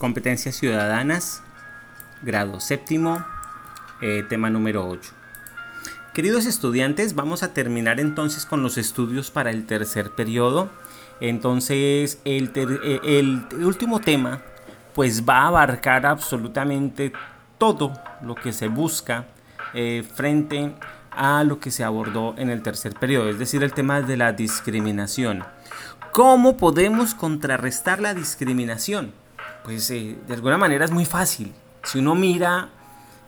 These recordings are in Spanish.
Competencias ciudadanas, grado séptimo, eh, tema número 8. Queridos estudiantes, vamos a terminar entonces con los estudios para el tercer periodo. Entonces, el, eh, último tema pues va a abarcar absolutamente todo lo que se busca eh, frente a lo que se abordó en el tercer periodo, es decir, el tema de la discriminación. ¿Cómo podemos contrarrestar la discriminación? Pues eh, de alguna manera es muy fácil. Si uno mira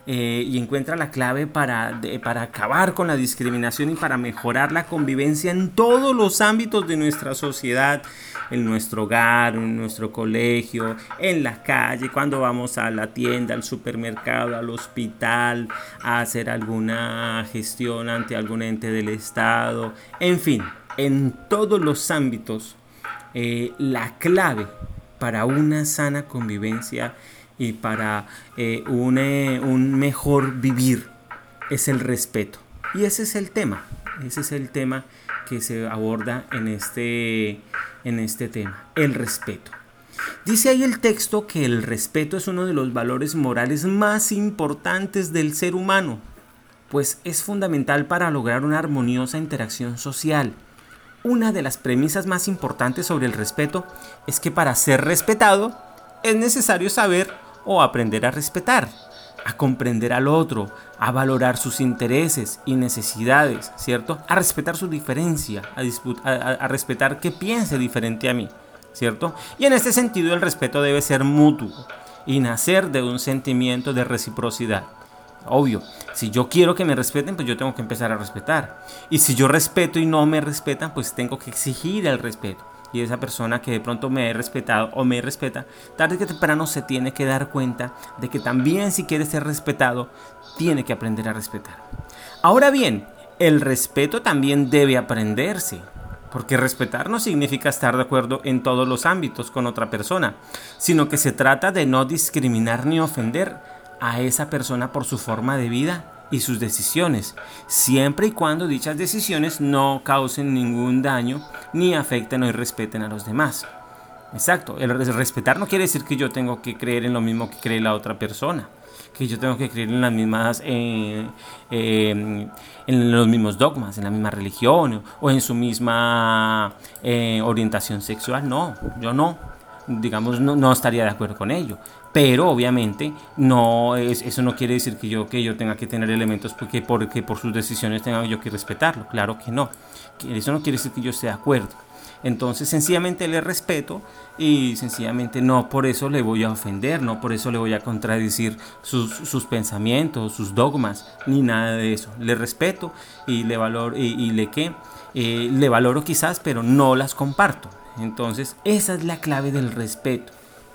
eh, y encuentra la clave para, para acabar con la discriminación y para mejorar la convivencia en todos los ámbitos de nuestra sociedad, en nuestro hogar, en nuestro colegio, en la calle, cuando vamos a la tienda, al supermercado, al hospital, a hacer alguna gestión ante algún ente del Estado, en fin, en todos los ámbitos, eh, la clave para una sana convivencia y para eh, un, eh, un mejor vivir es el respeto. Y ese es el tema, ese es el tema que se aborda en este, en este tema, el respeto. Dice ahí el texto que el respeto es uno de los valores morales más importantes del ser humano, pues es fundamental para lograr una armoniosa interacción social. Una de las premisas más importantes sobre el respeto es que para ser respetado es necesario saber o aprender a respetar, a comprender al otro, a valorar sus intereses y necesidades, ¿cierto? A respetar su diferencia, a, respetar que piense diferente a mí, ¿cierto? Y en este sentido el respeto debe ser mutuo y nacer de un sentimiento de reciprocidad. Obvio, si yo quiero que me respeten, pues yo tengo que empezar a respetar. Y si yo respeto y no me respetan, pues tengo que exigir el respeto y esa persona que de pronto me he respetado o me respeta, tarde que temprano se tiene que dar cuenta de que también si quiere ser respetado, tiene que aprender a respetar. Ahora bien, el respeto también debe aprenderse. Porque respetar no significa estar de acuerdo en todos los ámbitos con otra persona, sino que se trata de no discriminar ni ofender a esa persona por su forma de vida y sus decisiones, siempre y cuando dichas decisiones no causen ningún daño ni afecten o irrespeten a los demás. Exacto, el respetar no quiere decir que yo tengo que creer en lo mismo que cree la otra persona, que yo tengo que creer en las mismas, eh, eh, en los mismos dogmas, en la misma religión o en su misma eh, orientación sexual. No, yo no, digamos, no, no estaría de acuerdo con ello. Pero obviamente no es, eso no quiere decir que yo, que yo tenga que tener elementos porque, porque por sus decisiones tenga yo que respetarlo. Claro que no. Eso no quiere decir que yo esté de acuerdo. Entonces sencillamente le respeto y sencillamente no por eso le voy a ofender, no por eso le voy a contradecir sus, sus pensamientos, sus dogmas, ni nada de eso. Le respeto y le valoro y, le que eh, le valoro quizás, pero no las comparto. Entonces esa es la clave del respeto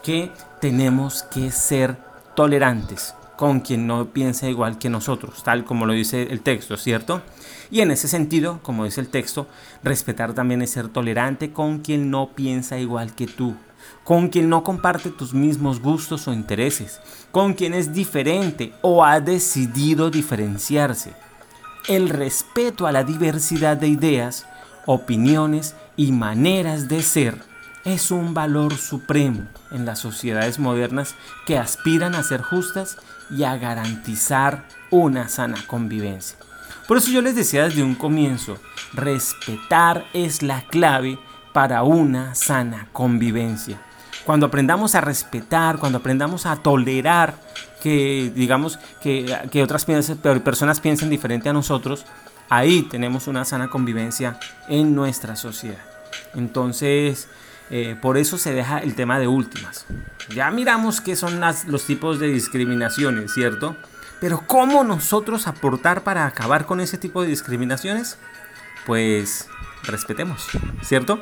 que tenemos que ser tolerantes con quien no piensa igual que nosotros, tal como lo dice el texto, ¿cierto? Y en ese sentido, como dice el texto, respetar también es ser tolerante con quien no piensa igual que tú, con quien no comparte tus mismos gustos o intereses, con quien es diferente o ha decidido diferenciarse. El respeto a la diversidad de ideas, opiniones y maneras de ser es un valor supremo en las sociedades modernas que aspiran a ser justas y a garantizar una sana convivencia. Por eso yo les decía desde un comienzo, respetar es la clave para una sana convivencia. Cuando aprendamos a respetar, cuando aprendamos a tolerar que, digamos, que, que otras personas piensen diferente a nosotros, ahí tenemos una sana convivencia en nuestra sociedad. Entonces, eh, por eso se deja el tema de últimas. Ya miramos qué son los tipos de discriminaciones, ¿cierto? Pero ¿cómo nosotros aportar para acabar con ese tipo de discriminaciones? Pues respetemos, ¿cierto?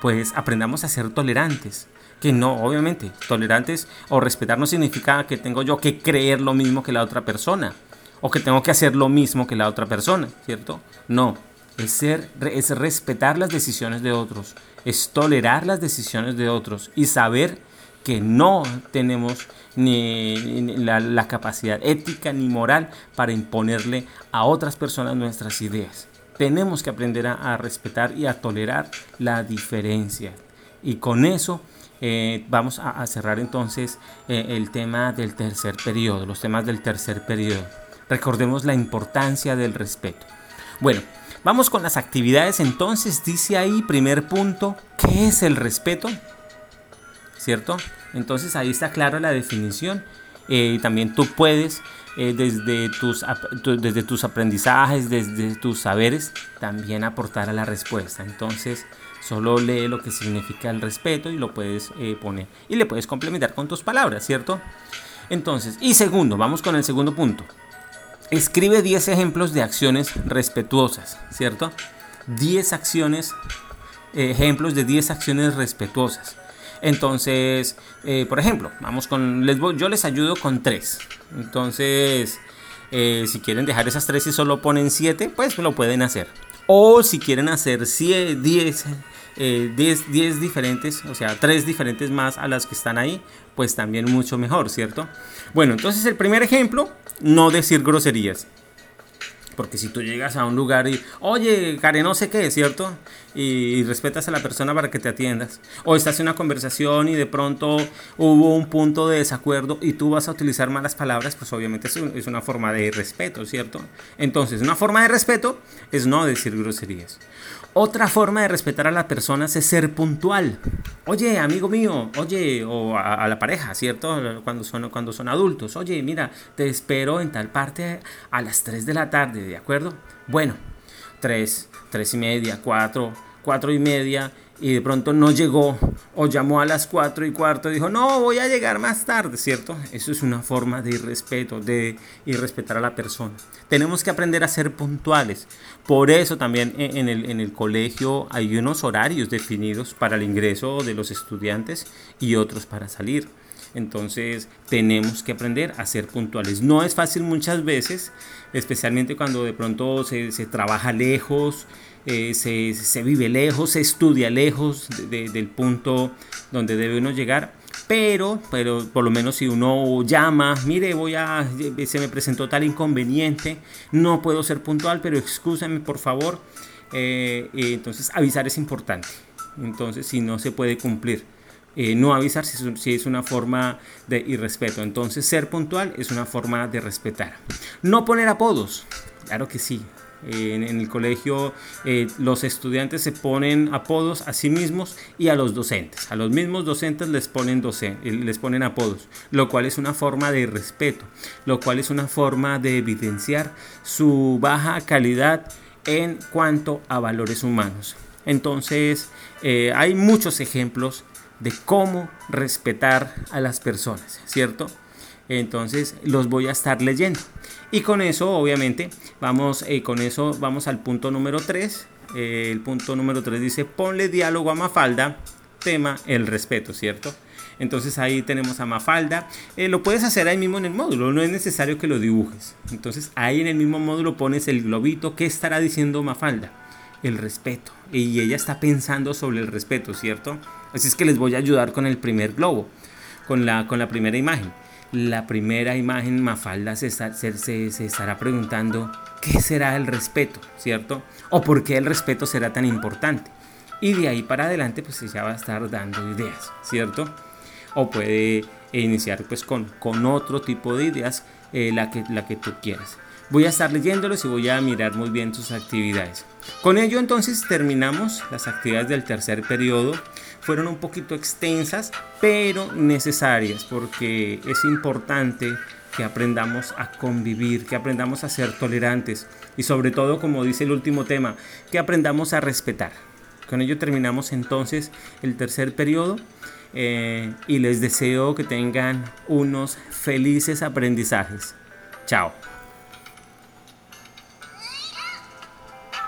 Pues aprendamos a ser tolerantes. Que no, obviamente, tolerantes o respetar no significa que tengo yo que creer lo mismo que la otra persona. O que tengo que hacer lo mismo que la otra persona, ¿cierto? No, es, ser, es respetar las decisiones de otros, es tolerar las decisiones de otros y saber que no tenemos ni, la, capacidad ética ni moral para imponerle a otras personas nuestras ideas. Tenemos que aprender a, respetar y a tolerar la diferencia. Y con eso eh, vamos a, cerrar entonces eh, el tema del tercer periodo, los temas del tercer periodo. Recordemos la importancia del respeto. Bueno, vamos con las actividades entonces. Dice ahí, primer punto, ¿qué es el respeto? ¿Cierto? Entonces ahí está clara la definición. Eh, también tú puedes, desde, tus, desde tus aprendizajes, desde tus saberes, también aportar a la respuesta. Entonces, Solo lee lo que significa el respeto y lo puedes eh, poner. Y le puedes complementar con tus palabras, ¿cierto? Entonces, y segundo, vamos con el segundo punto. Escribe 10 ejemplos de acciones respetuosas, ¿cierto? 10 acciones, ejemplos de 10 acciones respetuosas. Entonces, eh, por ejemplo, vamos con, les yo les ayudo con 3. Entonces, eh, si quieren dejar esas 3 y solo ponen 7, pues lo pueden hacer. O si quieren hacer 10, 10, 10 diferentes, o sea, 3 diferentes más a las que están ahí, pues también mucho mejor, ¿cierto? Bueno, entonces el primer ejemplo, no decir groserías. Porque si tú llegas a un lugar y, oye, Karen, no sé qué, ¿cierto? Y, respetas a la persona para que te atiendas. O estás en una conversación y de pronto hubo un punto de desacuerdo y tú vas a utilizar malas palabras, pues obviamente es, una forma de respeto, ¿cierto? Entonces, una forma de respeto es no decir groserías. Otra forma de respetar a las personas es ser puntual. Oye, amigo mío, oye, o a, la pareja, ¿cierto? Cuando son, cuando son adultos. Oye, mira, te espero en tal parte a las 3 de la tarde, ¿de acuerdo? Bueno, 3, 3 y media, 4, 4 y media y de pronto no llegó o llamó a las 4 y cuarto y dijo, no, voy a llegar más tarde, ¿cierto? Eso es una forma de irrespeto, de irrespetar a la persona. Tenemos que aprender a ser puntuales. Por eso también en el, en el colegio hay unos horarios definidos para el ingreso de los estudiantes y otros para salir. Entonces tenemos que aprender a ser puntuales. No es fácil muchas veces, especialmente cuando de pronto se, se trabaja lejos, eh, se, vive lejos, se estudia lejos del punto donde debe uno llegar. Pero, pero por lo menos si uno llama, mire, voy a, se me presentó tal inconveniente, no puedo ser puntual, pero excúsame por favor. Eh, entonces avisar es importante. Entonces si no se puede cumplir. Eh, no avisar si es, una forma de irrespeto. Entonces ser puntual es una forma de respetar. No poner apodos. Claro que sí en, el colegio eh, los estudiantes se ponen apodos a sí mismos y a los docentes. A los mismos docentes les ponen, eh, les ponen apodos, lo cual es una forma de respeto, lo cual es una forma de evidenciar su baja calidad en cuanto a valores humanos. Entonces, eh, hay muchos ejemplos de cómo respetar a las personas, ¿cierto? Entonces, los voy a estar leyendo. Y con eso, obviamente, vamos, eh, con eso vamos al punto número 3. Eh, el punto número 3 dice, ponle diálogo a Mafalda, tema el respeto, ¿cierto? Entonces ahí tenemos a Mafalda. Eh, lo puedes hacer ahí mismo en el módulo, no es necesario que lo dibujes. Entonces ahí en el mismo módulo pones el globito. ¿Qué estará diciendo Mafalda? El respeto. Y ella está pensando sobre el respeto, ¿cierto? Así es que les voy a ayudar con el primer globo, con la, con la primera imagen la primera imagen Mafalda se, se, estará preguntando qué será el respeto, ¿cierto? O por qué el respeto será tan importante. Y de ahí para adelante pues ya va a estar dando ideas, ¿cierto? O puede iniciar pues con, con otro tipo de ideas, eh, la, que, la que tú quieras. Voy a estar leyéndolos y voy a mirar muy bien tus actividades. Con ello entonces terminamos las actividades del tercer periodo fueron un poquito extensas, pero necesarias, porque es importante que aprendamos a convivir, que aprendamos a ser tolerantes y sobre todo, como dice el último tema, que aprendamos a respetar. Con ello terminamos entonces el tercer periodo eh, y les deseo que tengan unos felices aprendizajes. Chao.